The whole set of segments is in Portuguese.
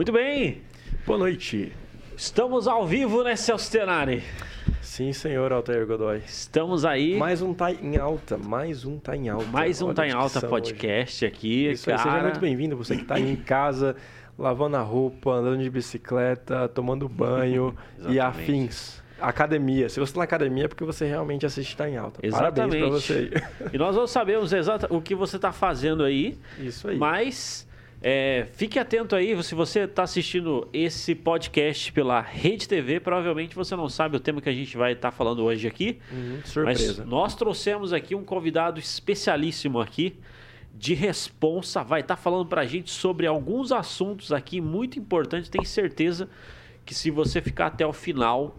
Muito bem, Boa noite. estamos ao vivo, né, Celso Tenari? Sim, senhor Altair Godoy. Estamos aí, mais, Mais um tá em alta, mais um tá em alta. um Olha Tá em Alta podcast aqui, hoje. Isso aí, cara. seja muito bem-vindo, você que tá aí em casa, lavando a roupa, andando de bicicleta, tomando banho e Exatamente. afins. Academia. Se você tá na academia é porque você realmente assiste Tá em Alta. Parabéns pra Exatamente. você E nós vamos saber os exata- o que você está fazendo aí, aí. Isso aí. mas é, fique atento aí, se você está assistindo esse podcast pela Rede TV, provavelmente você não sabe o tema que a gente vai estar falando hoje aqui. Uhum, Mas surpresa. nós trouxemos aqui um convidado especialíssimo aqui de responsa, vai estar falando pra gente sobre alguns assuntos aqui muito importantes. Tenho certeza que se você ficar até o final,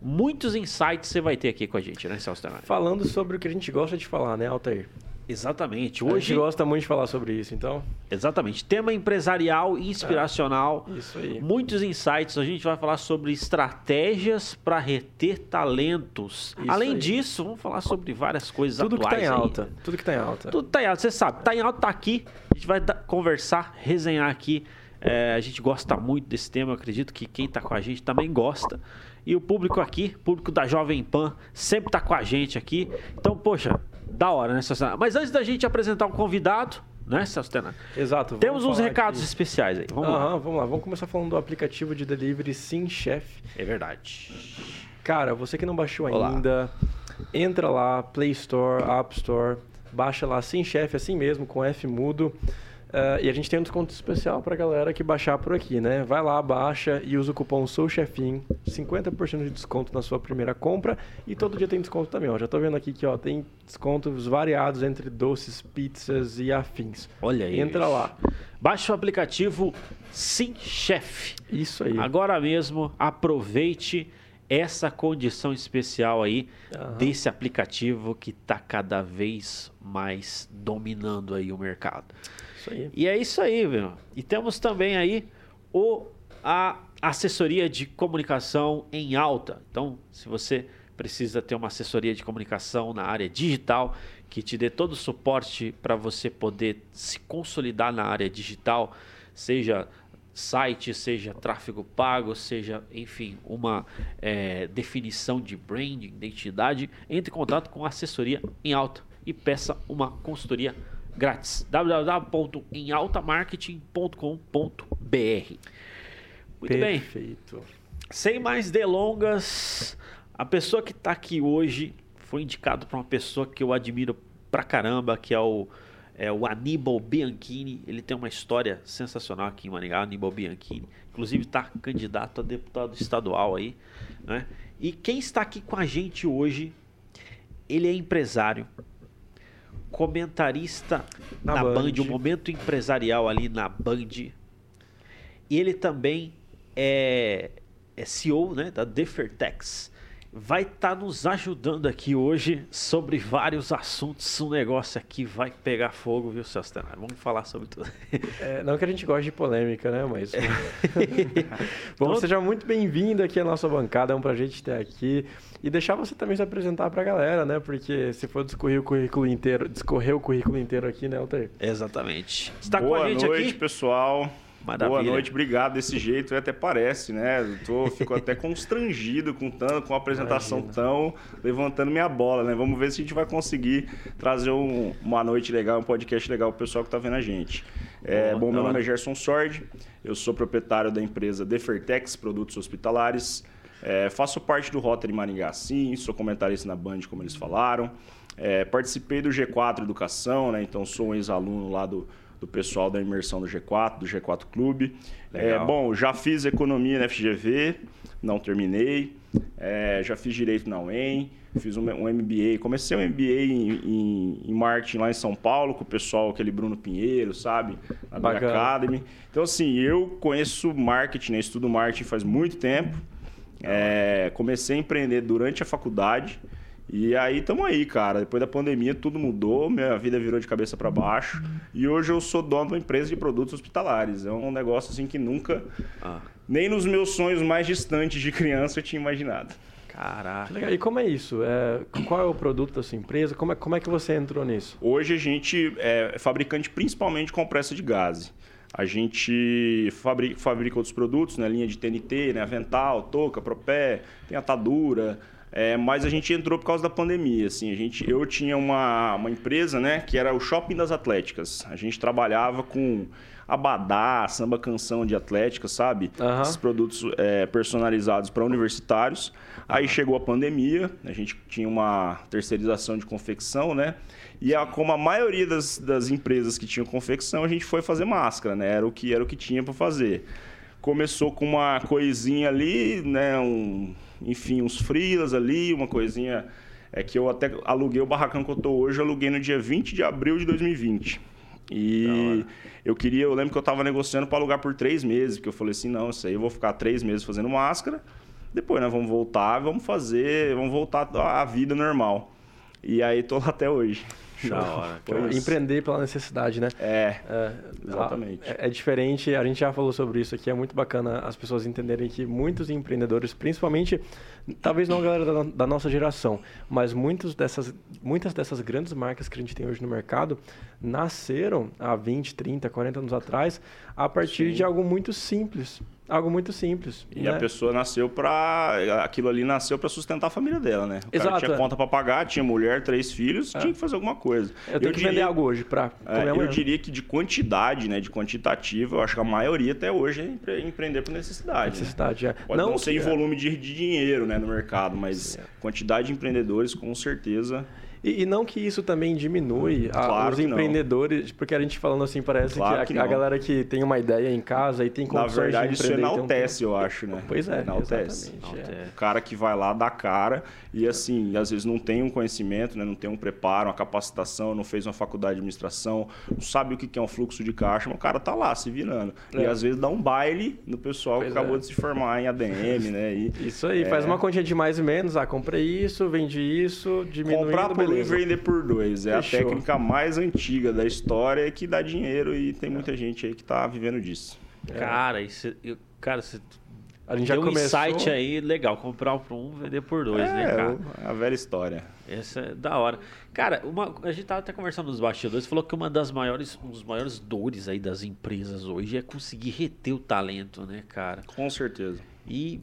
muitos insights você vai ter aqui com a gente, né, Celso Tenari? Falando sobre o que a gente gosta de falar, né, Altair? Exatamente. A gente Hoje, gosta muito de falar sobre isso, então. exatamente, tema empresarial e inspiracional. Isso aí. Muitos insights, a gente vai falar sobre estratégias para reter talentos. Isso Além aí. disso, vamos falar sobre várias coisas Tudo que atuais tá em aí. alta. Tudo que tá em alta. Tudo tá em alta, você sabe. Tá em alta, tá aqui. A gente vai conversar, resenhar aqui. É, a gente gosta muito desse tema. Eu acredito que quem tá com a gente também gosta. E o público aqui, público da Jovem Pan, sempre tá com a gente aqui. Então, poxa, da hora, né, Celso? Mas antes da gente apresentar um convidado, né, Celso Tenaro? Exato. Temos uns recados aqui. especiais aí. Vamos lá. Vamos lá. Vamos começar falando do aplicativo de delivery Sim Chef. É verdade. Cara, você que não baixou Olá. ainda, entra lá, Play Store, App Store, baixa lá Sim Chef, assim mesmo, com F mudo. Ah, e a gente tem um desconto especial pra galera que baixar por aqui, né? Vai lá, baixa e usa o cupom SOUCHEFIN, 50% de desconto na sua primeira compra. E todo dia tem desconto também, ó. Já tô vendo aqui que, ó, tem descontos variados entre doces, pizzas e afins. Olha aí. Entra lá. Baixe o aplicativo Sim Chef. Isso aí. Agora mesmo, aproveite essa condição especial aí Aham. desse aplicativo que está cada vez mais dominando aí o mercado. Isso aí. E é isso aí, meu. E temos também aí o, a assessoria de comunicação em alta. Então, se você precisa ter uma assessoria de comunicação na área digital que te dê todo o suporte para você poder se consolidar na área digital, seja site, seja tráfego pago, seja, enfim, uma eh, definição de branding, identidade, entre em contato com a assessoria em alta e peça uma consultoria grátis. www.emaltamarketing.com.br Muito bem, Perfeito. sem mais delongas, a pessoa que está aqui hoje foi indicado para uma pessoa que eu admiro pra caramba, que é o, é o Aníbal Bianchini. Ele tem uma história sensacional aqui em Maringá, Aníbal Bianchini. Inclusive está candidato a deputado estadual aí, né? E quem está aqui com a gente hoje, ele é empresário, comentarista Na na, Band, Band. o momento empresarial ali na Band. E ele também é, é CEO né, da Defertex. Vai estar nos ajudando aqui hoje sobre vários assuntos. Um negócio aqui vai pegar fogo, viu, Celso Tenaro? Vamos falar sobre tudo. É, não que a gente goste de polêmica, né? Mas. Bom, Então- seja muito bem-vindo aqui à nossa bancada. É um prazer te ter aqui. E deixar você também se apresentar pra galera, né? Porque se for discorrer o currículo inteiro, discorrer o currículo inteiro aqui, né, Alter? Exatamente. Está Boa com a gente noite, aqui? pessoal. Maravilha. Boa noite, obrigado. Desse jeito até parece, né? Eu tô, fico até constrangido com, tão, com a apresentação Imagina. tão levantando minha bola, né? Vamos ver se a gente vai conseguir trazer um- uma noite legal, um podcast legal pro pessoal que tá vendo a gente. É, bom, meu nome é Gerson Sordi, eu sou proprietário da empresa Defertex Produtos Hospitalares. É, faço parte do Rotary Maringá, sim, sou comentarista na Band, como eles falaram. É, participei do G4 Educação, né? Então sou um ex-aluno lá do, do pessoal da imersão do G4, do G4 Clube. É, bom, já fiz economia na FGV, não terminei. É, já fiz direito na UEM, fiz um, um MBA. Comecei um MBA em, em, em marketing lá em São Paulo com o pessoal, aquele Bruno Pinheiro, sabe? Na Big. Academy. Então, assim, eu conheço marketing, né? estudo marketing faz muito tempo. É, comecei a empreender durante a faculdade. E aí estamos aí, cara. Depois da pandemia tudo mudou, minha vida virou de cabeça para baixo. E hoje eu sou dono de uma empresa de produtos hospitalares. É um negócio assim que nunca, Ah, nem nos meus sonhos mais distantes de criança eu tinha imaginado. caraca. Legal. E como é isso? É, qual é o produto da sua empresa? Como é, como é que você entrou nisso? Hoje a gente é fabricante principalmente de compressa de gás. A gente fabrica, fabrica outros produtos, né? Linha de TNT, né? Avental, touca, propé, tem atadura. É, mas a gente entrou por causa da pandemia, assim. A gente, eu tinha uma, uma empresa, né? Que era o Shopping das Atléticas. A gente trabalhava com abadá, samba canção de atlética, sabe? Aham. Esses produtos é, personalizados para universitários. Aí chegou a pandemia, a gente tinha uma terceirização de confecção, né? E a- como a maioria das, das empresas que tinham confecção, a gente foi fazer máscara, né? Era o que, era o que tinha para fazer. Começou com uma coisinha ali, né? Um, enfim, uns frilas ali, uma coisinha... É que eu até aluguei o barracão que eu tô hoje, eu aluguei no dia 20 de abril de 2020. E eu queria, eu lembro que eu tava negociando para alugar por três meses, porque eu falei assim, não, isso aí eu vou ficar três meses fazendo máscara, depois nós vamos voltar, vamos fazer, vamos voltar à vida normal. E aí tô lá até hoje. Da hora. Empreender pela necessidade, né? É, É, Exatamente. É, é diferente, a gente já falou sobre isso aqui, é muito bacana as pessoas entenderem que muitos empreendedores, principalmente, talvez não a galera da, da nossa geração, mas muitos dessas, muitas dessas grandes marcas que a gente tem hoje no mercado nasceram há 20, 30, 40 anos atrás a partir Sim. de algo muito simples. Algo muito simples. E né? a pessoa nasceu pra. Aquilo ali nasceu pra sustentar a família dela, né? O cara Exato, tinha é. conta pra pagar, tinha mulher, três filhos, tinha que fazer alguma coisa. Eu tenho que vender algo hoje para É, eu diria que de quantidade, né, de quantitativo, eu acho que a maioria até hoje é empre- empreender por necessidade. né? necessidade, é. Pode não, ser que- em volume de, de dinheiro né, no mercado, mas quantidade de empreendedores, com certeza. E, e não que isso também diminui a- Claro os que não. empreendedores, porque a gente falando assim, parece Claro que, que a, a não. galera que tem uma ideia em casa e tem Na condições verdade, de isso e ter um enaltece, eu acho, né? Pois é, enaltece. é. É. O cara que vai lá dá cara e assim, às vezes não tem um conhecimento, né? não tem um preparo, uma capacitação, não fez uma faculdade de administração, não sabe o que que é um fluxo de caixa, mas o cara tá lá se virando. E É. às vezes dá um baile no pessoal Pois que acabou é. de se formar em ADM, né? E Isso aí, É. faz uma continha de mais e menos, ah, comprei isso, vendi isso, diminuindo, comprar por e vender por dois. É Fechou. a técnica mais antiga da história que dá dinheiro e tem muita gente aí que tá vivendo disso. Cara, isso, eu- cara, você A gente já deu um começou... insight aí legal, comprar por um, vender por dois, né, é, cara? o- a velha história. Essa é da hora. Cara, uma, a gente tava até conversando nos bastidores, falou que uma das maiores, um dos maiores dores aí das empresas hoje é conseguir reter o talento, né, cara? Com certeza. E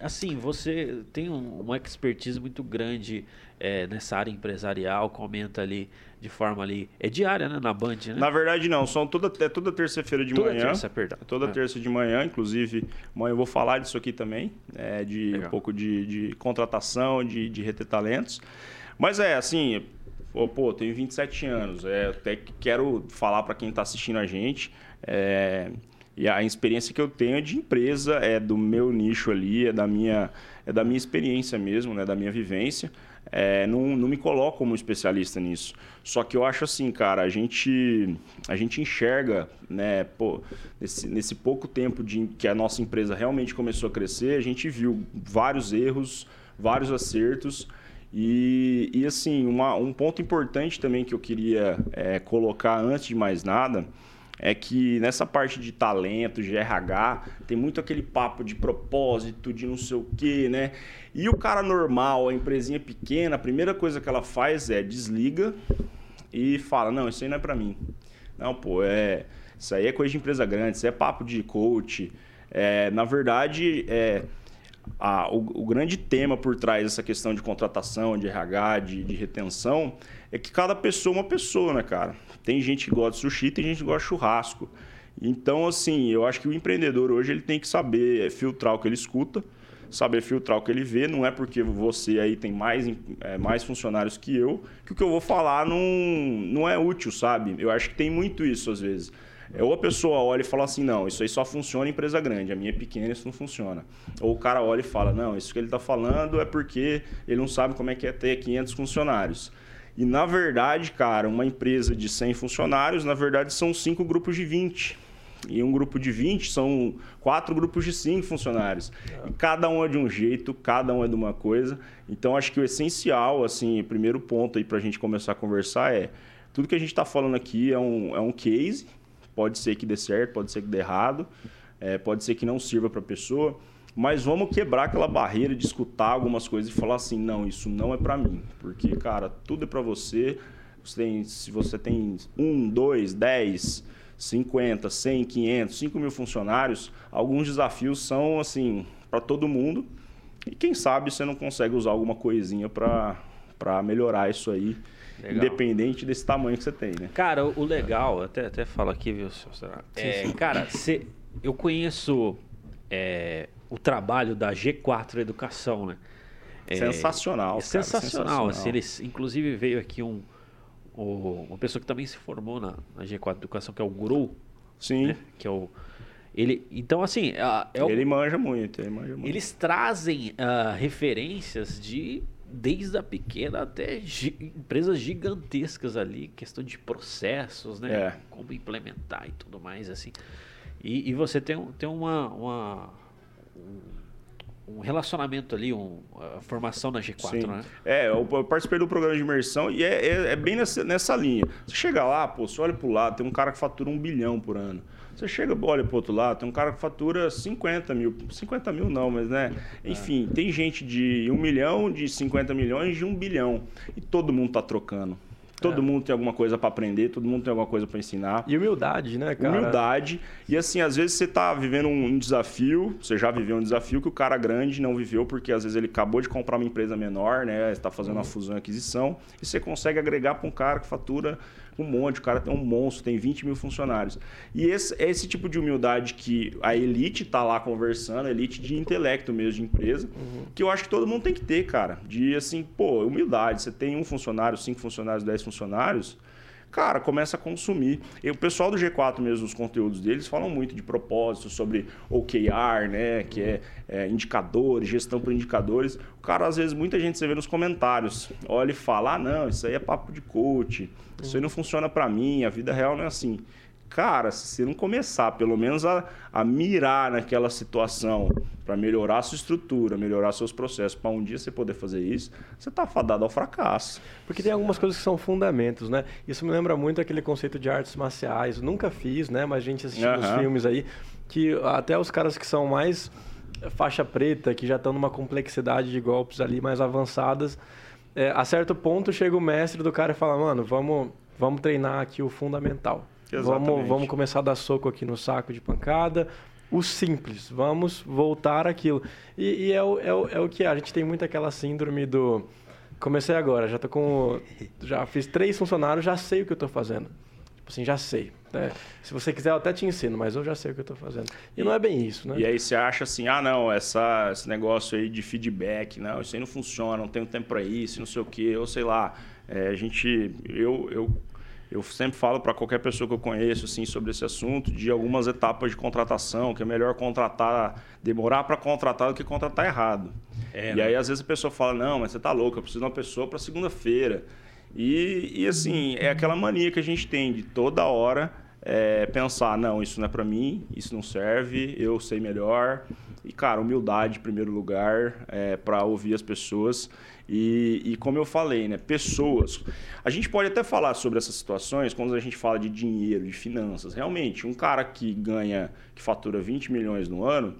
assim, você tem um- uma expertise muito grande é, nessa área empresarial, comenta ali de forma ali. É diária, né? Na Band, né? Na verdade, não. São toda, é toda terça-feira de Toda manhã. terça, perdão. Toda É. terça de manhã, inclusive, amanhã eu vou falar disso aqui também, é, de Legal. um pouco de, de contratação, de, de reter talentos. Mas é assim, pô, pô tenho 27 anos, é, até que quero falar para quem está assistindo a gente, é, e a experiência que eu tenho é de empresa, é do meu nicho ali, é da minha, é da minha experiência mesmo, né, da minha vivência. É, não, não me coloco como especialista nisso. Só que eu acho assim, cara, a gente, a gente enxerga, né, pô, nesse, nesse pouco tempo de, que a nossa empresa realmente começou a crescer, a gente viu vários erros, vários acertos. E, e assim, uma, um ponto importante também que eu queria é, colocar antes de mais nada é que nessa parte de talento, de RH, tem muito aquele papo de propósito, de não sei o quê, né? E o cara normal, a empresinha pequena, a primeira coisa que ela faz é desliga e fala: Não, isso aí não é pra mim. Não, pô, é. Isso aí é coisa de empresa grande, isso é papo de coach. É, na verdade, é, a- o, o grande tema por trás dessa questão de contratação, de RH, de, de retenção, é que cada pessoa é uma pessoa, né, cara? Tem gente que gosta de sushi, tem gente que gosta de churrasco. Então, assim, eu acho que o empreendedor hoje ele tem que saber filtrar o que ele escuta, saber filtrar o que ele vê. Não é porque você aí tem mais, é, mais funcionários que eu, que o que eu vou falar não, não é útil, sabe? Eu acho que tem muito isso às vezes. É, ou a pessoa olha e fala assim, não, isso aí só funciona em empresa grande, a minha é pequena, isso não funciona. Ou o cara olha e fala, não, isso que ele está falando é porque ele não sabe como é que é ter 500 funcionários. E na verdade, cara, uma empresa de 100 funcionários, na verdade são cinco grupos de 20. E um grupo de 20 são quatro grupos de 5 funcionários. E cada um é de um jeito, cada um é de uma coisa. Então, acho que o essencial, assim, o primeiro ponto aí para a gente começar a conversar é: tudo que a gente está falando aqui é um, é um case. Pode ser que dê certo, pode ser que dê errado, é, pode ser que não sirva para a pessoa. Mas vamos quebrar aquela barreira de escutar algumas coisas e falar assim: não, isso não é para mim. Porque, cara, tudo é para você. Você tem, se você tem um, dois, dez, 50, 100, 500, 5 mil funcionários, alguns desafios são assim para todo mundo. E quem sabe você não consegue usar alguma coisinha para melhorar isso aí, legal. independente desse tamanho que você tem, né? Cara, o legal, até, até falo aqui, viu, é, Cara, cê, eu conheço é, o trabalho da G4 Educação, né? É, sensacional. É sensacional. sensacional. Assim, eles, inclusive veio aqui um, um, uma pessoa que também se formou na, na G4 Educação, que é o Guru. Sim. Né? Que é o. Ele, então, assim. É o, ele manja muito, ele manja muito. Eles trazem uh, referências de. Desde a pequena até gi empresas gigantescas ali, questão de processos, né? É. Como implementar e tudo mais, assim. E, e você tem, tem uma, uma um relacionamento ali, um, a formação na G4, Sim. né? É, eu, participei do programa de imersão e é, é, é, bem nessa, nessa linha. Você chega lá, pô, você olha pro lado, tem um cara que fatura um bilhão por ano. Você chega, olha pro outro lado, tem um cara que fatura 50 mil. 50 mil não, mas né? É. Enfim, tem gente de um milhão, de 50 milhões, de um bilhão. E todo mundo tá trocando. Todo é. mundo tem alguma coisa para aprender, todo mundo tem alguma coisa para ensinar. E humildade, né, cara? Humildade. E assim, às vezes você tá vivendo um desafio, você já viveu um desafio que o cara grande não viveu, porque às vezes ele acabou de comprar uma empresa menor, né? Está fazendo uhum. uma fusão e aquisição, e você consegue agregar para um cara que fatura um monte, o cara tem um monstro, tem 20 mil funcionários. E esse, é esse tipo de humildade que a elite tá lá conversando, a elite de intelecto mesmo de empresa, uhum. que eu acho que todo mundo tem que ter, cara. De assim, pô, humildade. Você tem um funcionário, cinco funcionários, dez funcionários, cara, começa a consumir. E o pessoal do G4 mesmo, os conteúdos deles, falam muito de propósito, sobre OKR, né? Que é, é, indicadores, gestão por indicadores. O cara, às vezes, muita gente você vê nos comentários, olha e fala, ah, não, isso aí é papo de coach, isso aí não funciona para mim, a vida real não é assim. Cara, se você não começar, pelo menos, a, a mirar naquela situação para melhorar a sua estrutura, melhorar seus processos, para um dia você poder fazer isso, você está fadado ao fracasso. Porque tem algumas coisas que são fundamentos, né? Isso me lembra muito aquele conceito de artes marciais. Nunca fiz, né? Mas a gente assistiu uhum. os filmes aí, que até os caras que são mais faixa preta, que já estão numa complexidade de golpes ali mais avançadas, é, a certo ponto chega o mestre do cara e fala, mano, vamos, vamos treinar aqui o fundamental. Vamos, vamos começar a dar soco aqui no saco de pancada. O simples, vamos voltar aquilo. E, e é, o, é, o, é o que é. A gente tem muito aquela síndrome do. Comecei agora, já tô com. Já fiz três funcionários, já sei o que eu estou fazendo. Tipo assim, já sei. Né? Se você quiser, eu até te ensino, mas eu já sei o que eu estou fazendo. E, e, não é bem isso, né? E aí você acha assim, ah, não, essa, esse negócio aí de feedback, não, isso aí não funciona, não tenho tempo para isso, não sei o quê, ou sei lá. É, a gente, eu, eu eu sempre falo para qualquer pessoa que eu conheço assim, sobre esse assunto de algumas etapas de contratação, que é melhor contratar, demorar para contratar do que contratar errado. É, e né? aí, às vezes, a pessoa fala: Não, mas você tá louco, eu preciso de uma pessoa para segunda-feira. E, e, assim, é aquela mania que a gente tem de toda hora é, pensar: Não, isso não é para mim, isso não serve, eu sei melhor. E, cara, humildade em primeiro lugar é, para ouvir as pessoas. E, e, como eu falei, né, pessoas. A gente pode até falar sobre essas situações quando a gente fala de dinheiro, de finanças. Realmente, um cara que ganha, que fatura 20 milhões no ano,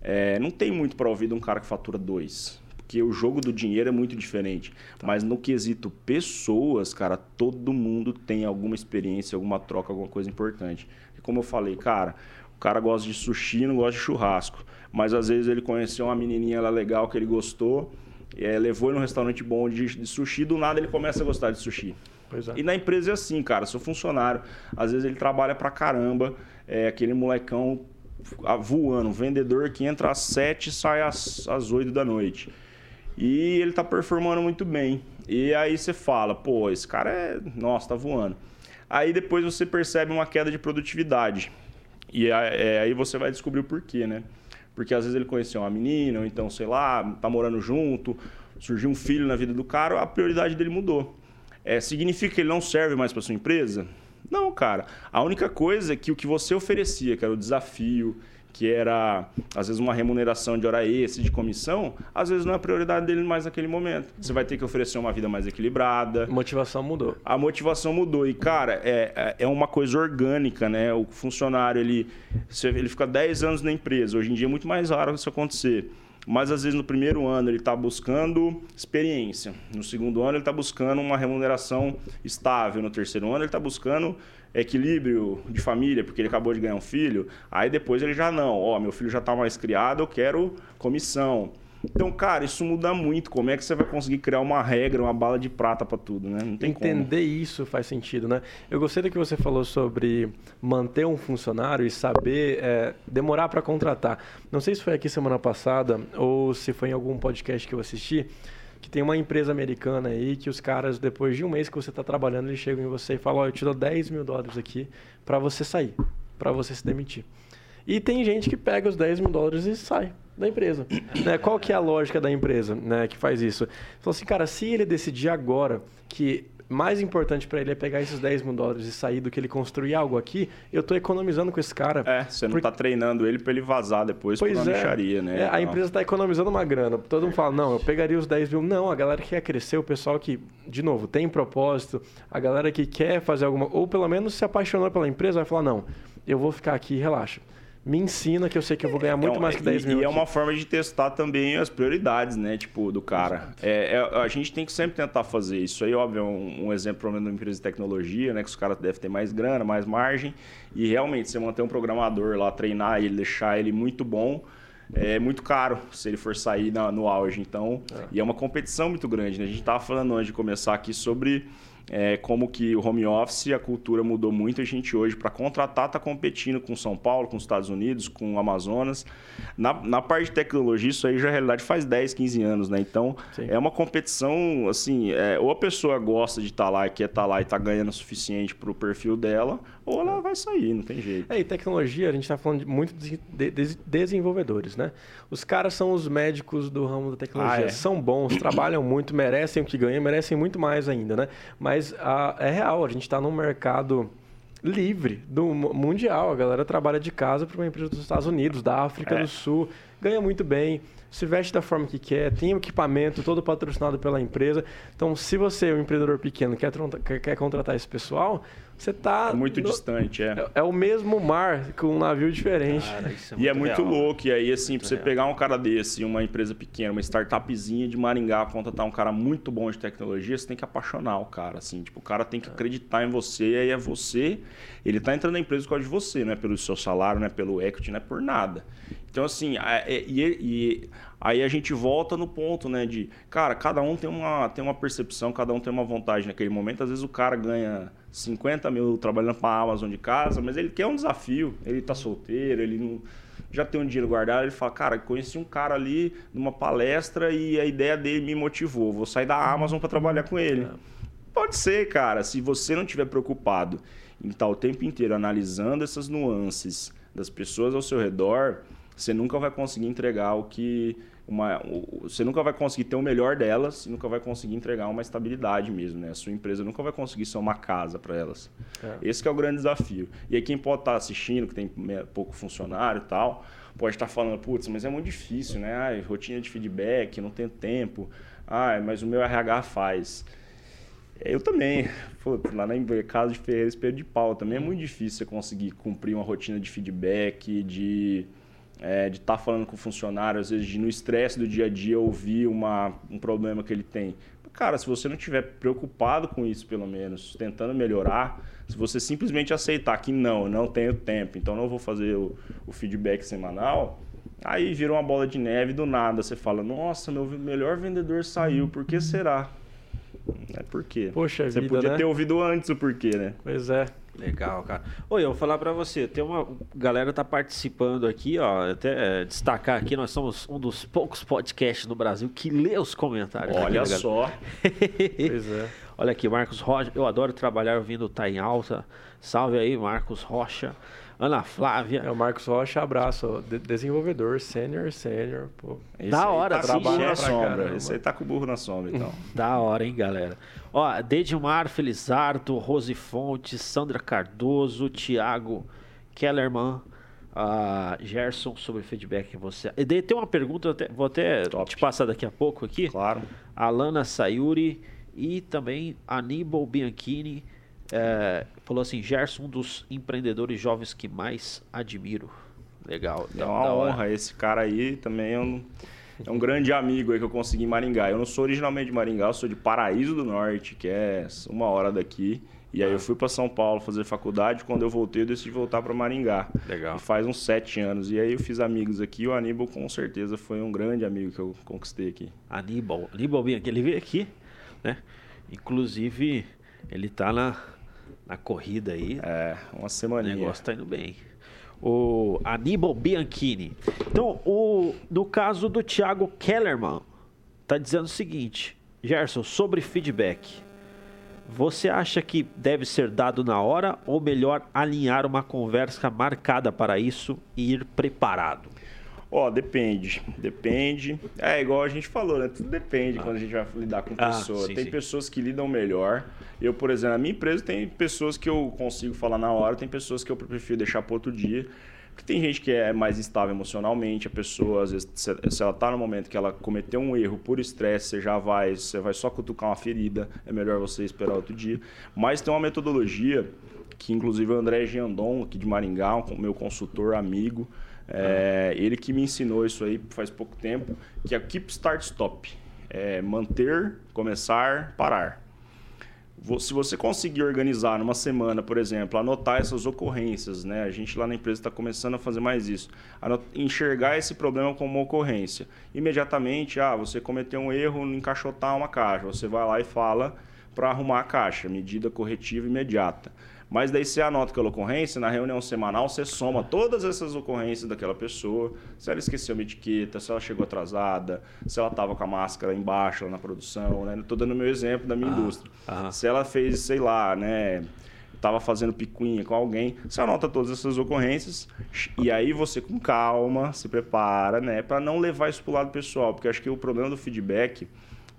é, não tem muito para ouvir de um cara que fatura 2. Porque o jogo do dinheiro é muito diferente. Tá. Mas no quesito pessoas, cara, todo mundo tem alguma experiência, alguma troca, alguma coisa importante. E como eu falei, cara, o cara gosta de sushi, não gosta de churrasco. Mas às vezes ele conheceu uma menininha lá legal que ele gostou é, levou ele num restaurante bom de, de, sushi, do nada ele começa a gostar de sushi. É. E na empresa é assim, cara, sou funcionário, às vezes ele trabalha pra caramba, é aquele molecão voando, um vendedor que entra às 7 e sai às, às 8 da noite. E ele tá performando muito bem. E aí você fala, pô, esse cara é. Nossa, tá voando. Aí depois você percebe uma queda de produtividade. E é, aí você vai descobrir o porquê, né? Porque às vezes ele conheceu uma menina, ou então, sei lá, tá morando junto, surgiu um filho na vida do cara, a prioridade dele mudou. É, significa que ele não serve mais para sua empresa? Não, cara. A única coisa é que o que você oferecia, que era o desafio, que era às vezes uma remuneração de hora extra, de comissão, às vezes não é a prioridade dele mais naquele momento. Você vai ter que oferecer uma vida mais equilibrada. A motivação mudou. A motivação mudou. E, cara, é, é uma coisa orgânica, né? O funcionário, ele, ele fica 10 anos na empresa. Hoje em dia é muito mais raro isso acontecer. Mas às vezes no primeiro ano ele está buscando experiência, no segundo ano ele está buscando uma remuneração estável, no terceiro ano ele está buscando equilíbrio de família, porque ele acabou de ganhar um filho. Aí depois ele já não, ó, meu filho já está mais criado, eu quero comissão. Então, cara, isso muda muito. Como é que você vai conseguir criar uma regra, uma bala de prata para tudo, né? Não tem Entender como. isso faz sentido, né? Eu gostei do que você falou sobre manter um funcionário e saber é, demorar para contratar. Não sei se foi aqui semana passada ou se foi em algum podcast que eu assisti, que tem uma empresa americana aí que os caras, depois de um mês que você está trabalhando, eles chegam em você e falam: Ó, oh, eu te dou 10 mil dólares aqui para você sair, para você se demitir. E tem gente que pega os 10 mil dólares e sai da empresa. né? Qual que é a lógica da empresa né, que faz isso? Falou assim, cara, se ele decidir agora que mais importante para ele é pegar esses 10 mil dólares e sair do que ele construir algo aqui, eu estou economizando com esse cara. É, você não está porque... treinando ele para ele vazar depois para uma é. né? É, a empresa está economizando uma grana. Todo mundo fala, não, eu pegaria os 10 mil. Não, a galera que quer crescer, o pessoal que, de novo, tem propósito, a galera que quer fazer alguma... Ou pelo menos se apaixonou pela empresa, vai falar, não, eu vou ficar aqui, relaxa me ensina que eu sei que eu vou ganhar muito é, mais que 10 mil. E é aqui. é uma forma de testar também as prioridades, né? Tipo, do cara. É, é, a gente tem que sempre tentar fazer isso. Aí, óbvio, é um, um exemplo, pelo menos, de uma empresa de tecnologia, né? Que os caras devem ter mais grana, mais margem. E realmente, você manter um programador lá, treinar ele, deixar ele muito bom, é muito caro se ele for sair na, no auge. Então, é. e é uma competição muito grande, né? A gente estava falando antes de começar aqui sobre é, como que o home office, a cultura mudou muito. A gente hoje, para contratar, está competindo com São Paulo, com os Estados Unidos, com o Amazonas. Na, na parte de tecnologia, isso aí já é realidade faz 10, 15 anos, né? Então, Sim. é uma competição, assim, é, ou a pessoa gosta de estar tá lá e quer estar tá lá e está ganhando o suficiente para o perfil dela, ou ela vai sair, não tem jeito. É, e tecnologia, a gente está falando de muito de, de, desenvolvedores, né? Os caras são os médicos do ramo da tecnologia. Ah, é? São bons, trabalham muito, merecem o que ganham, merecem muito mais ainda, né? Mas a, é real, a gente está num mercado livre do mundial. A galera trabalha de casa para uma empresa dos Estados Unidos, da África é. do Sul, ganha muito bem, se veste da forma que quer, tem o equipamento todo patrocinado pela empresa. Então, se você é um empreendedor pequeno quer, quer contratar esse pessoal, você está é muito no... distante, é. é. é. o mesmo mar com um navio diferente. Cara, é e é muito real. louco. E aí, assim, para você real. pegar um cara desse, uma empresa pequena, uma startupzinha de Maringá, contratar um cara muito bom de tecnologia, você tem que apaixonar o cara, assim. Tipo, o cara tem que acreditar em você, e aí é você. Ele está entrando na empresa por causa de você, não é pelo seu salário, não é pelo equity, não é por nada. Então, assim, é, e, e, aí a gente volta no ponto, né, de, cara, cada um tem uma, tem uma percepção, cada um tem uma vontade naquele momento. Às vezes o cara ganha 50 mil trabalhando para a Amazon de casa, mas ele quer um desafio. Ele está solteiro, ele não, já tem um dinheiro guardado. Ele fala, cara, conheci um cara ali numa palestra e a ideia dele me motivou. Vou sair da Amazon para trabalhar com ele. É. Pode ser, cara, se você não estiver preocupado em estar o tempo inteiro analisando essas nuances das pessoas ao seu redor, você nunca vai conseguir entregar o que uma, você nunca vai conseguir ter o melhor delas e nunca vai conseguir entregar uma estabilidade mesmo, né? A sua empresa nunca vai conseguir ser uma casa para elas. É. Esse é o grande desafio. E aí quem pode estar tá assistindo, que tem pouco funcionário e tal, pode estar tá falando, putz, mas é muito difícil, né? Ai, rotina de feedback, não tenho tempo. Ai, mas o meu RH faz. Eu também. Putz, lá na casa de Ferreira, espelho de pau, também é muito difícil você conseguir cumprir uma rotina de feedback, de é, de estar tá falando com o funcionário, às vezes de no estresse do dia a dia ouvir uma, um problema que ele tem. Cara, se você não estiver preocupado com isso, pelo menos, tentando melhorar, se você simplesmente aceitar que não, não tenho tempo, então não vou fazer o, o feedback semanal, aí vira uma bola de neve do nada. Você fala, nossa, meu melhor vendedor saiu, por que será? É por quê? Poxa Você vida, podia né? ter ouvido antes o porquê, né? Pois é. Legal, cara. Oi, eu vou falar para você, tem uma galera tá participando aqui, ó, até é, destacar aqui, nós somos um dos poucos podcasts no Brasil que lê os comentários. Olha aqui, só. pois é. Olha aqui, Marcos Rocha, eu adoro trabalhar ouvindo Tá em Alta. Salve aí, Marcos Rocha. Ana Flávia. É o Marcos Rocha, abraço. De desenvolvedor, sênior, sênior. Da hora, tá trabalha na sombra. Esse aí tá com o burro na sombra, então. da hora, hein, galera. Ó, Dedimar Felizardo, Rose Fontes, Sandra Cardoso, Thiago Kellerman, uh, Gerson, sobre feedback em você. E daí tem uma pergunta, vou até Top. te passar daqui a pouco aqui. Claro. Alana Sayuri e também Aníbal Bianchini é, falou assim: Gerson, um dos empreendedores jovens que mais admiro. Legal. É uma honra. Esse cara aí também é um, é um grande amigo aí que eu consegui em Maringá. Eu não sou originalmente de Maringá, eu sou de Paraíso do Norte, que é uma hora daqui. E aí eu fui para São Paulo fazer faculdade. Quando eu voltei, eu decidi voltar para Maringá. Legal. E faz uns sete anos. E aí eu fiz amigos aqui. O Aníbal, com certeza, foi um grande amigo que eu conquistei aqui. Aníbal. Aníbal ele veio aqui, né? Inclusive, ele tá na, na corrida aí. É, uma O semaninha. negócio tá indo bem. O Aníbal Bianchini. Então, o, no caso do Thiago Kellerman, tá dizendo o seguinte: Gerson, sobre feedback. Você acha que deve ser dado na hora ou melhor alinhar uma conversa marcada para isso e ir preparado? Ó, depende. Depende. É igual a gente falou, né? Tudo depende quando a gente vai lidar com Ah, pessoa. sim, tem sim. pessoas que lidam melhor. Eu, por exemplo, na minha empresa tem pessoas que eu consigo falar na hora, tem pessoas que eu prefiro deixar para outro dia. Porque tem gente que é mais instável emocionalmente, a pessoa, às vezes, se se ela tá no momento que ela cometeu um erro por estresse, você já vai, você vai só cutucar uma ferida, é melhor você esperar outro dia. Mas tem uma metodologia que, inclusive, o André Giandon, aqui de Maringá, um meu consultor amigo, é, ele que me ensinou isso aí faz pouco tempo, que é Keep Start Stop. É manter, começar, parar. Se você conseguir organizar numa semana, por exemplo, anotar essas ocorrências, né? A gente lá na empresa está começando a fazer mais isso. Enxergar esse problema como uma ocorrência. Imediatamente, ah, você cometeu um erro em encaixotar uma caixa. Você vai lá e fala para arrumar a caixa, medida corretiva imediata. Mas daí você anota aquela ocorrência, na reunião semanal você soma todas essas ocorrências daquela pessoa, se ela esqueceu uma etiqueta, se ela chegou atrasada, se ela estava com a máscara embaixo lá na produção, né? Estou dando meu exemplo da minha indústria. aham. Se ela fez, sei lá, né? Tava fazendo picuinha com alguém, você anota todas essas ocorrências e aí você com calma se prepara, né, para não levar isso pro lado pessoal, porque acho que o problema do feedback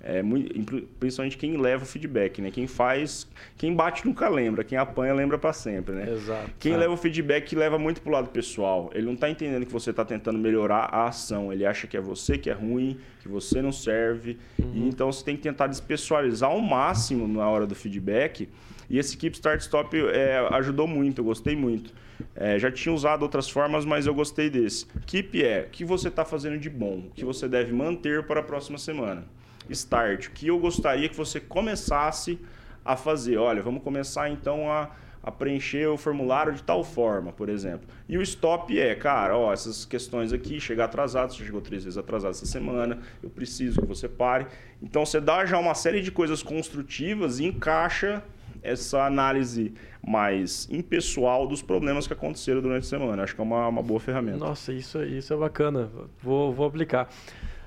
é muito, principalmente quem leva o feedback, né? Quem faz, quem bate nunca lembra, quem apanha lembra para sempre, né? Exato. Quem É. leva o feedback leva muito pro lado pessoal. Ele não tá entendendo que você está tentando melhorar a ação. Ele acha que é você que é ruim, que você não serve. E então você tem que tentar despessoalizar ao máximo na hora do feedback. E esse Keep Start Stop é, ajudou muito, eu gostei muito. É, já tinha usado outras formas, mas eu gostei desse. Keep é o que você está fazendo de bom, o que você deve manter para a próxima semana. Start, o que eu gostaria que você começasse a fazer. Olha, vamos começar então a, a preencher o formulário de tal forma, por exemplo. E o stop é, cara, ó, essas questões aqui, chegar atrasado, você chegou três vezes atrasado essa semana, eu preciso que você pare. Então você dá já uma série de coisas construtivas e encaixa essa análise mais impessoal dos problemas que aconteceram durante a semana. Acho que é uma, uma boa ferramenta. Nossa, isso, isso é bacana. Vou, vou aplicar.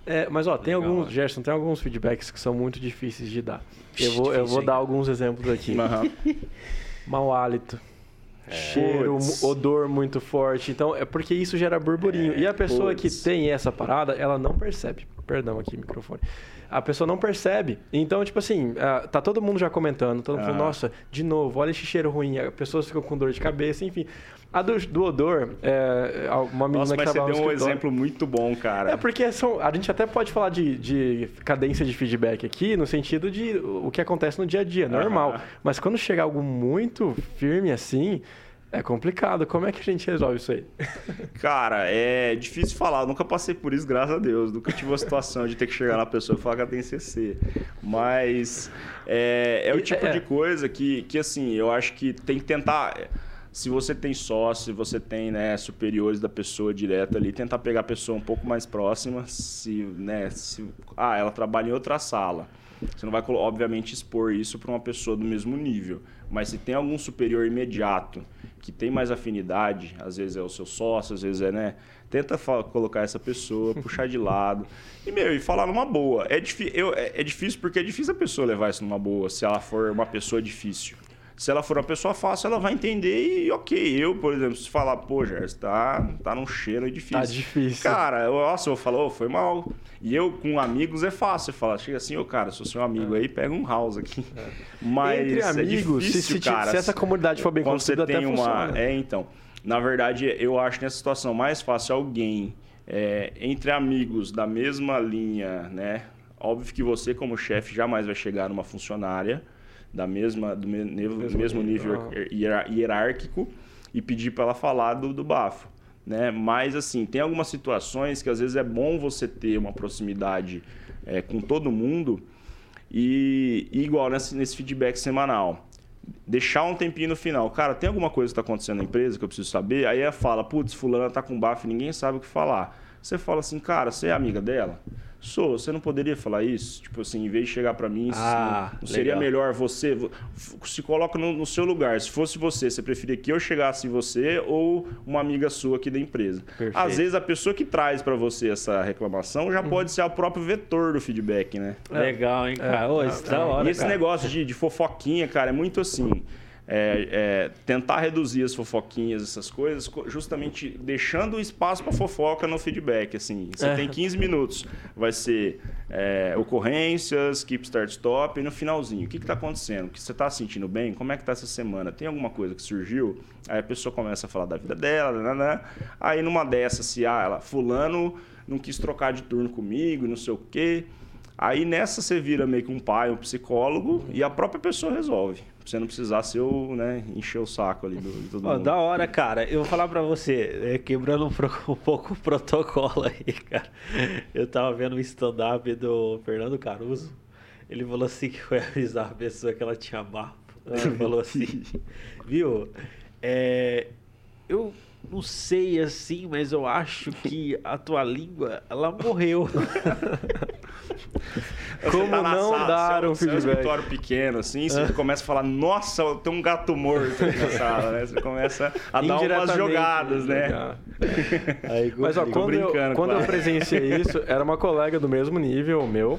É, mas ó, tem Legal, alguns, né? Gerson, tem alguns feedbacks que são muito difíceis de dar. Eu vou, eu difícil, vou hein? dar alguns exemplos aqui. Aham. Mau hálito. Cheiro, Puts. mu- odor muito forte. Então, é porque isso gera burburinho. É, e a pessoa que tem essa parada, ela não percebe. Perdão aqui, microfone. A pessoa não percebe. Então, tipo assim, ah, tá todo mundo já comentando, todo mundo falando, Ah. nossa, de novo, olha esse cheiro ruim. As pessoas ficam com dor de cabeça, enfim. A do, do odor, é, uma menina Nossa, que mas você deu um escritório- exemplo muito bom, cara. é porque são, a gente até pode falar de, de cadência de feedback aqui, no sentido de o que acontece no dia a dia, normal. Mas quando chega algo muito firme assim, é complicado. Como é que a gente resolve isso aí? Cara, é difícil falar. Eu nunca passei por isso, graças a Deus. Nunca tive uma situação de ter que chegar na pessoa e falar que ela tem CC. Mas é, é o tipo é. de coisa que, que, assim, eu acho que tem que tentar. Se você tem sócio, se você tem né, superiores da pessoa direta ali, tentar pegar a pessoa um pouco mais próxima. Se, né, se, ah, ela trabalha em outra sala. Você não vai, obviamente, expor isso para uma pessoa do mesmo nível. Mas se tem algum superior imediato que tem mais afinidade, às vezes é o seu sócio, às vezes é, né? Tenta colocar essa pessoa, puxar de lado. E, meu, e falar numa boa. É, eu- é, é difícil porque é difícil a pessoa levar isso numa boa, se ela for uma pessoa difícil. Se ela for uma pessoa fácil, ela vai entender e ok. Eu, por exemplo, se falar, pô, Gerson, tá, tá num cheiro difícil. Tá difícil. Cara, eu, nossa, eu falo, "Ô, foi mal. E eu, com amigos, é fácil falar. Chega assim, ô, cara, sou seu amigo aí, pega um house aqui. Mas Entre é amigos, se- difícil, se, ti- cara. se essa comunidade for bem Quando você tem uma. funciona. É, então. Na verdade, eu acho nessa situação mais fácil alguém é, entre amigos da mesma linha, né? Óbvio que você, como chefe, jamais vai chegar numa funcionária da mesma, do me- nível- Mesmo mesmo nível ah. hierar- hierárquico e pedir para ela falar do, do bafo. Né? Mas, assim, tem algumas situações que às vezes é bom você ter uma proximidade é, com todo mundo e, e igual nesse, nesse feedback semanal. deixar um tempinho no final. Cara, tem alguma coisa que está acontecendo na empresa que eu preciso saber? Aí ela fala, putz, fulana tá com bafo, ninguém sabe o que falar. Você fala assim, cara, você é amiga dela? Sou, você não poderia falar isso? Tipo assim, em vez de chegar para mim, Ah, não seria legal. melhor você. Se coloca no, no seu lugar. Se fosse você, você preferia que eu chegasse em você ou uma amiga sua aqui da empresa? Perfeito. Às vezes a pessoa que traz para você essa reclamação já pode ser o próprio vetor do feedback, né? Legal, hein, cara? Ô, isso da hora, E esse cara. negócio de, de fofoquinha, cara, é muito assim. É, é, tentar reduzir as fofoquinhas, essas coisas, co- justamente deixando espaço para fofoca no feedback. Assim, você É. tem 15 minutos, vai ser é, ocorrências, keep start stop, e no finalzinho, o que está acontecendo? O que você está sentindo bem? Como é que tá essa semana? Tem alguma coisa que surgiu? Aí a pessoa começa a falar da vida dela, né, né? aí numa dessas, se ah, ela, fulano não quis trocar de turno comigo, não sei o quê. Aí nessa você vira meio que um pai, um psicólogo, e a própria pessoa resolve. Pra você não precisar ser o, né, encher o saco ali do, de todo Ó, mundo. da hora, cara. Eu vou falar pra você, é, quebrando um, pro- um pouco o protocolo aí, cara. Eu tava vendo o stand-up do Fernando Caruso. Ele falou assim que foi avisar a pessoa que ela tinha bafo. Ele falou assim, viu? É, eu não sei assim, mas eu acho que a tua língua, ela morreu. Como tá não sala, dar um você é um feedback? escritório pequeno, assim, você começa a falar, nossa, tem um gato morto aqui na sala, né? Você começa a dar umas jogadas, né? Aí, Mas ó, quando, eu, brincando, quando eu claro. presenciei isso, era uma colega do mesmo nível meu.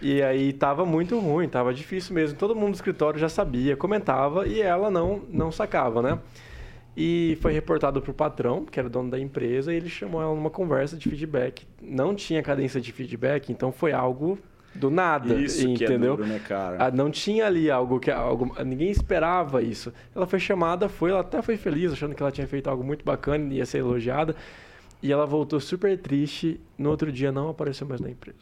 E aí tava muito ruim, tava difícil mesmo. Todo mundo do escritório já sabia, comentava e ela não, não sacava, né? E foi reportado pro patrão, que era o dono da empresa, e ele chamou ela numa conversa de feedback. Não tinha cadência de feedback, então foi algo do nada, Isso que é entendeu? duro, né, cara? Ah, não tinha ali algo que algo, ninguém esperava isso. Ela foi chamada, foi, ela até foi feliz, achando que ela tinha feito algo muito bacana e ia ser elogiada. E ela voltou super triste. No outro dia não apareceu mais na empresa.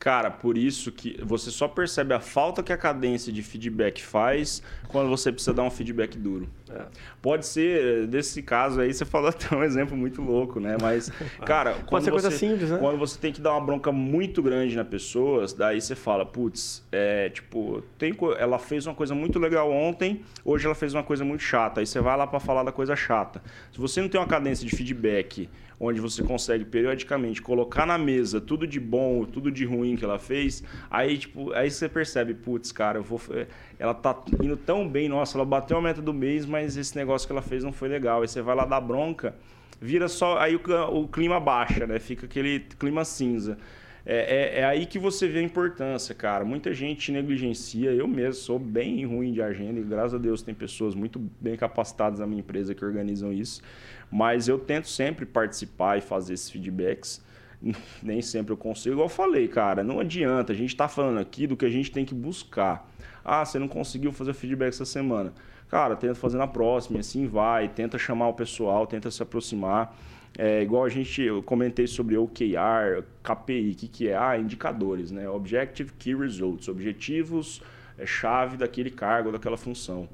Cara, por isso que você só percebe a falta que a cadência de feedback faz quando você precisa dar um feedback duro. É. Pode ser, desse caso aí, você falou até um exemplo muito louco, né? Mas, cara, quando ser coisa você, simples, né? quando você tem que dar uma bronca muito grande na pessoa, daí você fala, putz, é tipo, tem, ela fez uma coisa muito legal ontem, hoje ela fez uma coisa muito chata. Aí você vai lá pra falar da coisa chata. Se você não tem uma cadência de feedback onde você consegue periodicamente colocar na mesa tudo de bom, tudo de ruim que ela fez, aí tipo, aí você percebe, putz, cara, eu vou ela tá indo tão bem, nossa, ela bateu a meta do mês, mas esse negócio que ela fez não foi legal. Aí você vai lá dar bronca, vira só, aí o, cl- o clima baixa, né? Fica aquele clima cinza. É, é, é aí que você vê a importância, cara. Muita gente negligencia. Eu mesmo sou bem ruim de agenda e graças a Deus tem pessoas muito bem capacitadas na minha empresa que organizam isso. Mas eu tento sempre participar e fazer esses feedbacks. Nem sempre eu consigo. Igual eu falei, cara, não adianta. A gente tá falando aqui do que a gente tem que buscar. Ah, você não conseguiu fazer feedback essa semana. Cara, tenta fazer na próxima, e assim vai. Tenta chamar o pessoal, tenta se aproximar. É, igual a gente, eu comentei sobre OKR, KPI, o que, que é? Ah, indicadores, né? Objective Key Results, objetivos é, chave daquele cargo, daquela função.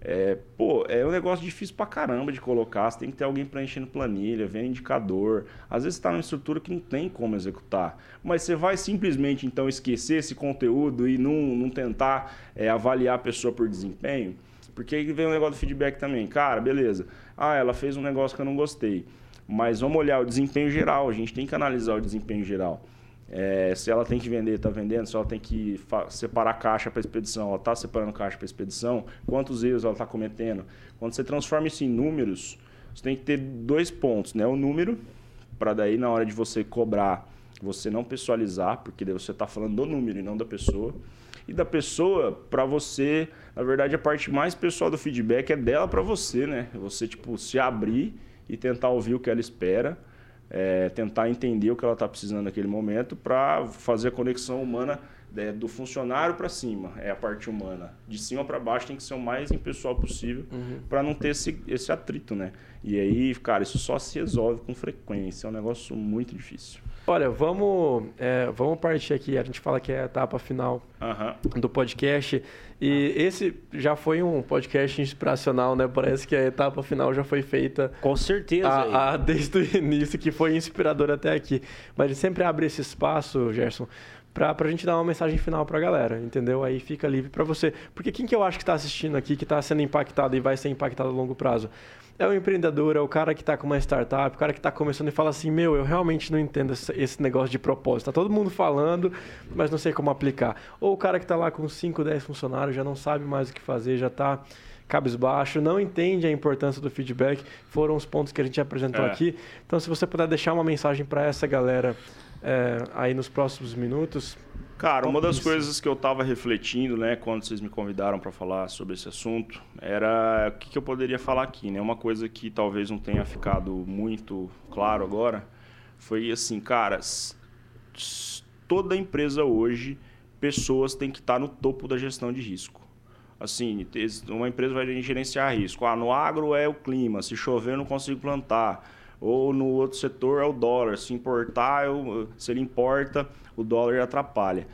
É, pô, é um negócio difícil pra caramba de colocar. Você tem que ter alguém preenchendo planilha, vendo indicador. Às vezes está numa estrutura que não tem como executar. Mas você vai simplesmente então esquecer esse conteúdo e não, não tentar é, avaliar a pessoa por desempenho. Porque aí vem o negócio do feedback também. Cara, beleza. Ah, ela fez um negócio que eu não gostei. Mas vamos olhar o desempenho geral. A gente tem que analisar o desempenho geral. É, se ela tem que vender, está vendendo. Se ela tem que separar caixa para expedição, ela está separando caixa para expedição. Quantos erros ela está cometendo? Quando você transforma isso em números, você tem que ter dois pontos, né? O número, para daí na hora de você cobrar, você não pessoalizar, porque daí você está falando do número e não da pessoa. E da pessoa, para você, na verdade, a parte mais pessoal do feedback é dela para você, né? Você, tipo, se abrir e tentar ouvir o que ela espera, é, tentar entender o que ela está precisando naquele momento para fazer a conexão humana né, do funcionário para cima, é a parte humana. De cima para baixo tem que ser o mais impessoal possível para não ter esse, esse atrito, né? E aí, cara, isso só se resolve com frequência, é um negócio muito difícil. Olha, vamos, é, vamos partir aqui. A gente fala que é a etapa final Aham. do podcast. E esse já foi um podcast inspiracional, né? Parece que a etapa final já foi feita Com certeza. a, a- desde o início, que foi inspirador até aqui. Mas gente sempre abre esse espaço, Gerson, pra, pra gente dar uma mensagem final pra galera, entendeu? Aí fica livre para você. Porque quem que eu acho que está assistindo aqui, que está sendo impactado e vai ser impactado a longo prazo? É o empreendedor, é o cara que está com uma startup, o cara que está começando e fala assim, meu, eu realmente não entendo esse negócio de propósito. Tá todo mundo falando, mas não sei como aplicar. Ou o cara que está lá com 5, 10 funcionários, já não sabe mais o que fazer, já está cabisbaixo, não entende a importância do feedback. Foram os pontos que a gente apresentou é. aqui. Então, se você puder deixar uma mensagem para essa galera é, aí nos próximos minutos. Cara, uma das isso. coisas que eu estava refletindo, né, quando vocês me convidaram para falar sobre esse assunto, era o que, que, eu poderia falar aqui, né? Uma coisa que talvez não tenha ficado muito claro agora foi assim, cara, toda empresa hoje, pessoas têm que estar no topo da gestão de risco. Assim, uma empresa vai gerenciar risco. Ah, no agro é o clima, se chover eu não consigo plantar ou no outro setor é o dólar. Se importar, eu, se ele importa, o dólar atrapalha.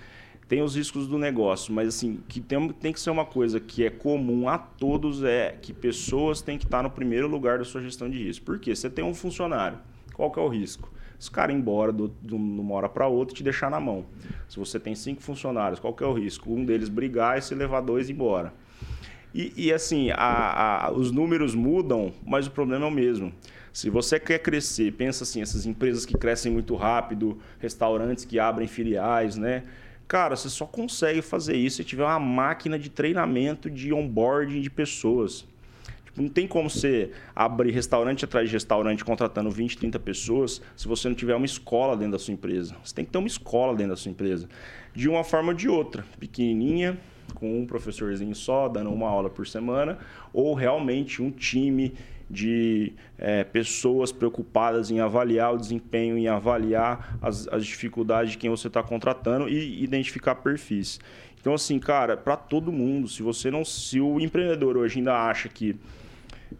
Tem os riscos do negócio, mas assim, que tem, tem que ser uma coisa que é comum a todos é que pessoas têm que estar no primeiro lugar da sua gestão de risco. Por quê? Você tem um funcionário, qual que é o risco? Se o cara ir embora do, de uma hora para outra e te deixar na mão. Se você tem cinco funcionários, qual que é o risco? Um deles brigar e se levar dois embora. E, e assim, a, a, os números mudam, mas o problema é o mesmo. Se você quer crescer, pensa assim, essas empresas que crescem muito rápido, restaurantes que abrem filiais, né? Cara, você só consegue fazer isso se tiver uma máquina de treinamento, de onboarding de pessoas. Tipo, não tem como você abrir restaurante atrás de restaurante contratando 20, 30 pessoas se você não tiver uma escola dentro da sua empresa. Você tem que ter uma escola dentro da sua empresa. De uma forma ou de outra. Pequenininha, com um professorzinho só, dando uma aula por semana, ou realmente um time de é, pessoas preocupadas em avaliar o desempenho, em avaliar as, as dificuldades de quem você está contratando e identificar perfis. Então, assim, cara, para todo mundo, se você não. Se o empreendedor hoje ainda acha que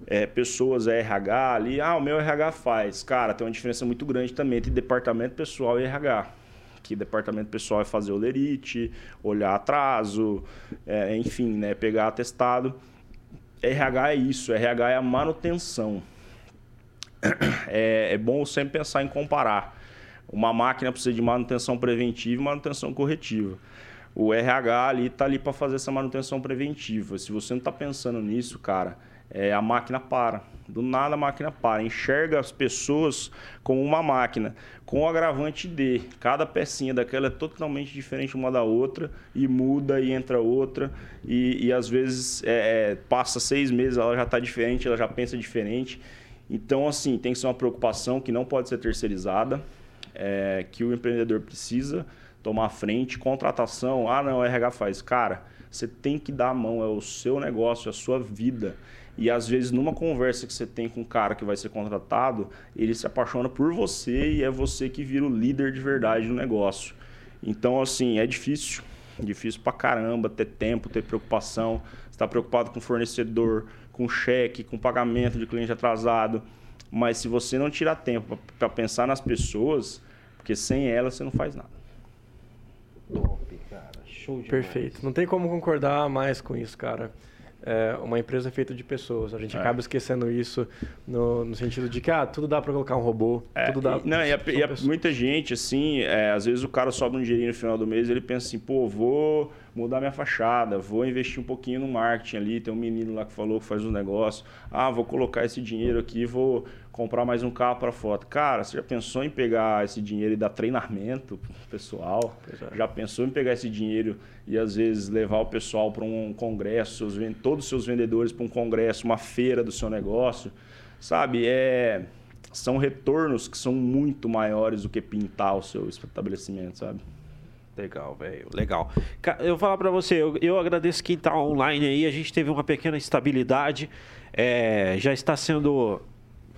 é, pessoas é RH ali, ah, o meu RH faz. Cara, tem uma diferença muito grande também entre departamento pessoal e RH. Que departamento pessoal é fazer o lerite, olhar atraso, é, enfim, né, pegar atestado. RH é isso, RH é a manutenção. É, é bom sempre pensar em comparar. Uma máquina precisa de manutenção preventiva e manutenção corretiva. O RH ali está ali para fazer essa manutenção preventiva. Se você não está pensando nisso, cara, é, a máquina para. Do nada a máquina para. Enxerga as pessoas como uma máquina, com o agravante de cada pecinha daquela é totalmente diferente uma da outra, e muda e entra outra, e, e às vezes é, é, passa seis meses, ela já está diferente, ela já pensa diferente. Então, assim, tem que ser uma preocupação que não pode ser terceirizada, é, que o empreendedor precisa tomar frente. Contratação, ah, não, o RH faz. Cara, você tem que dar a mão, é o seu negócio, é a sua vida. E às vezes, numa conversa que você tem com um cara que vai ser contratado, ele se apaixona por você e é você que vira o líder de verdade do negócio. Então, assim, é difícil. Difícil pra caramba ter tempo, ter preocupação. Você está preocupado com fornecedor, com cheque, com pagamento de cliente atrasado. Mas se você não tirar tempo para pensar nas pessoas, porque sem elas você não faz nada. Top, cara. Show demais. Perfeito. Não tem como concordar mais com isso, cara é, uma empresa feita de pessoas. A gente é. acaba esquecendo isso no, no, sentido de que ah, tudo dá para colocar um robô, é, tudo dá. E, não, e, a, e a, muita gente, assim, é, às vezes o cara sobe um dinheirinho no final do mês ele pensa assim, pô, vou mudar minha fachada, vou investir um pouquinho no marketing ali. Tem um menino lá que falou que faz um negócio. Ah, vou colocar esse dinheiro aqui, vou comprar mais um carro para foto. Cara, você já pensou em pegar esse dinheiro e dar treinamento pro pessoal? É. Já pensou em pegar esse dinheiro e às vezes levar o pessoal para um congresso, seus, todos os seus vendedores para um congresso, uma feira do seu negócio? Sabe, é são retornos que são muito maiores do que pintar o seu estabelecimento, sabe? Legal, velho. Legal. Eu vou falar para você, eu, eu, agradeço quem está online aí. A gente teve uma pequena estabilidade. É, já está sendo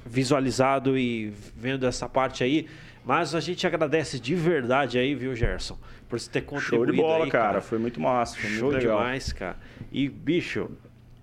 visualizado e vendo essa parte aí. Mas a gente agradece de verdade aí, viu, Gerson? Por você ter contribuído Show de bola, aí, cara. cara. Foi muito massa. Foi Show muito legal. demais, cara. E, bicho,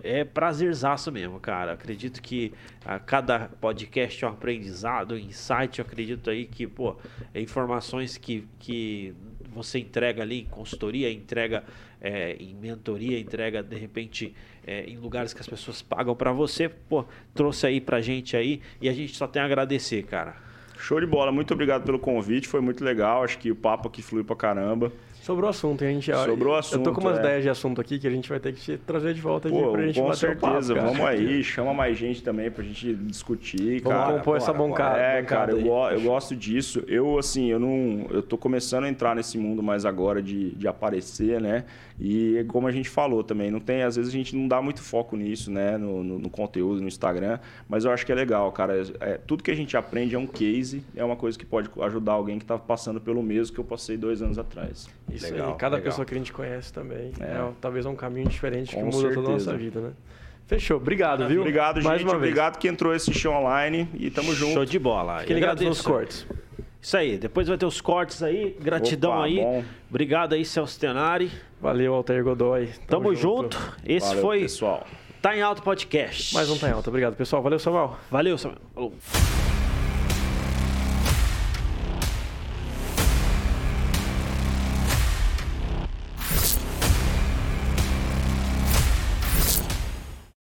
é prazerzaço mesmo, cara. Acredito que a cada podcast é um aprendizado, um insight. Eu acredito aí que, pô, é informações que, que você entrega ali em consultoria, entrega é, em mentoria, entrega de repente é, em lugares que as pessoas pagam para você, pô, trouxe aí pra gente aí e a gente só tem a agradecer, cara. Show de bola. Muito obrigado pelo convite. Foi muito legal. Acho que o papo aqui flui pra caramba. Sobrou assunto, hein? A gente, Sobrou Eu assunto, tô com umas é. ideias de assunto aqui que a gente vai ter que te trazer de volta aqui Pô, pra gente com bater papo, certeza. cara. Vamos aí. Chama mais gente também pra gente discutir, Vamos cara. compor essa bora, bancada. É, bancada cara, eu, eu gosto disso. Eu, assim, eu não. Eu tô começando a entrar nesse mundo mais agora de, de aparecer, né? E como a gente falou também, não tem. Às vezes a gente não dá muito foco nisso, né? No, no- no conteúdo, no Instagram. Mas eu acho que é legal, cara. É, tudo que a gente aprende é um case, é uma coisa que pode ajudar alguém que tá passando pelo mesmo que eu passei dois anos atrás. Isso Legal, aí, cada legal. pessoa que a gente conhece também. É. É, talvez é um caminho diferente que Com muda toda a nossa certeza. vida, né? Fechou. Obrigado, viu? Obrigado, Mais gente. uma vez. Obrigado que entrou esse show online e tamo junto. Show de bola. Fiquem ligados nos cortes. Isso aí. Depois vai ter os cortes aí. Gratidão Opa, aí. bom. Obrigado aí, Celso Tenari. Valeu, Altair Godoy. Tamo, junto. Esse Valeu, foi pessoal. Tá em Alto Podcast. Mais um Tá em Alta. Obrigado, pessoal. Valeu, Samuel. Valeu, Samuel. Falou.